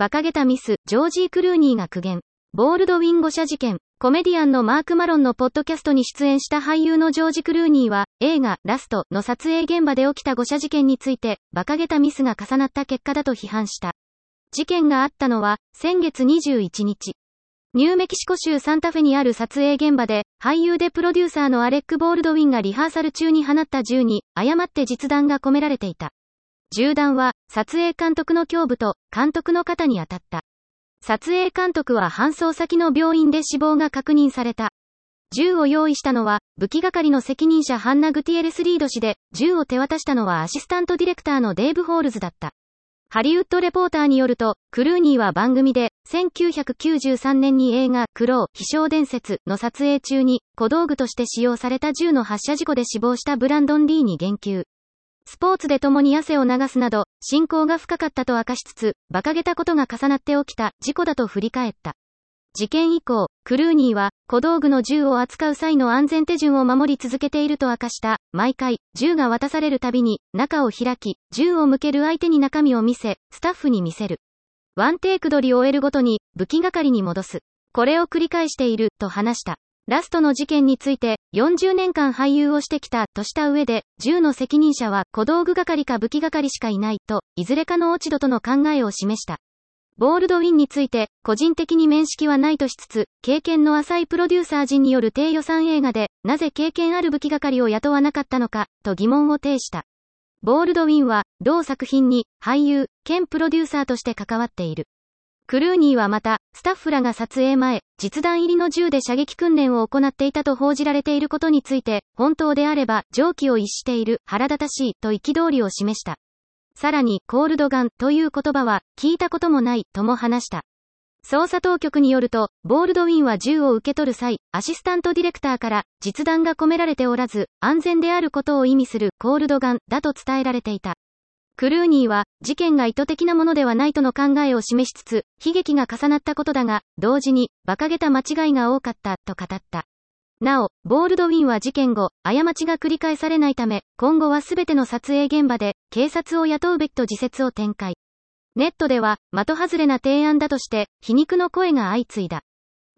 馬鹿げたミス、ジョージー・クルーニーが苦言。ボールドウィン誤射事件。コメディアンのマーク・マロンのポッドキャストに出演した俳優のジョージ・クルーニーは、映画、ラストの撮影現場で起きた誤射事件について、馬鹿げたミスが重なった結果だと批判した。事件があったのは、先月21日。ニューメキシコ州サンタフェにある撮影現場で、俳優でプロデューサーのアレック・ボールドウィンがリハーサル中に放った銃に、誤って実弾が込められていた。銃弾は、撮影監督の胸部と、監督の肩に当たった。撮影監督は搬送先の病院で死亡が確認された。銃を用意したのは、武器係の責任者ハンナ・グティエレス・リード氏で、銃を手渡したのはアシスタントディレクターのデーブ・ホールズだった。ハリウッドレポーターによると、クルーニーは番組で、1993年に映画、クロウ、飛翔伝説の撮影中に、小道具として使用された銃の発射事故で死亡したブランドン・リーに言及。スポーツで共に汗を流すなど、信仰が深かったと明かしつつ、馬鹿げたことが重なって起きた事故だと振り返った。事件以降、クルーニーは、小道具の銃を扱う際の安全手順を守り続けていると明かした。毎回、銃が渡されるたびに、中を開き、銃を向ける相手に中身を見せ、スタッフに見せる。ワンテイク取りを終えるごとに、武器係に戻す。これを繰り返している、と話した。ラストの事件について、40年間俳優をしてきた、とした上で、銃の責任者は小道具係か武器係しかいない、と、いずれかの落ち度との考えを示した。ボールドウィンについて、個人的に面識はないとしつつ、経験の浅いプロデューサー陣による低予算映画で、なぜ経験ある武器係を雇わなかったのか、と疑問を呈した。ボールドウィンは、同作品に、俳優、兼プロデューサーとして関わっている。クルーニーはまた、スタッフらが撮影前、実弾入りの銃で射撃訓練を行っていたと報じられていることについて、本当であれば、常軌を逸している、腹立たしい、と憤りを示した。さらに、コールドガンという言葉は、聞いたこともない、とも話した。捜査当局によると、ボールドウィンは銃を受け取る際、アシスタントディレクターから、実弾が込められておらず、安全であることを意味するコールドガンだと伝えられていた。クルーニーは、事件が意図的なものではないとの考えを示しつつ、悲劇が重なったことだが、同時に、馬鹿げた間違いが多かった、と語った。なお、ボールドウィンは事件後、過ちが繰り返されないため、今後はすべての撮影現場で、警察を雇うべきと自説を展開。ネットでは、的外れな提案だとして、皮肉の声が相次いだ。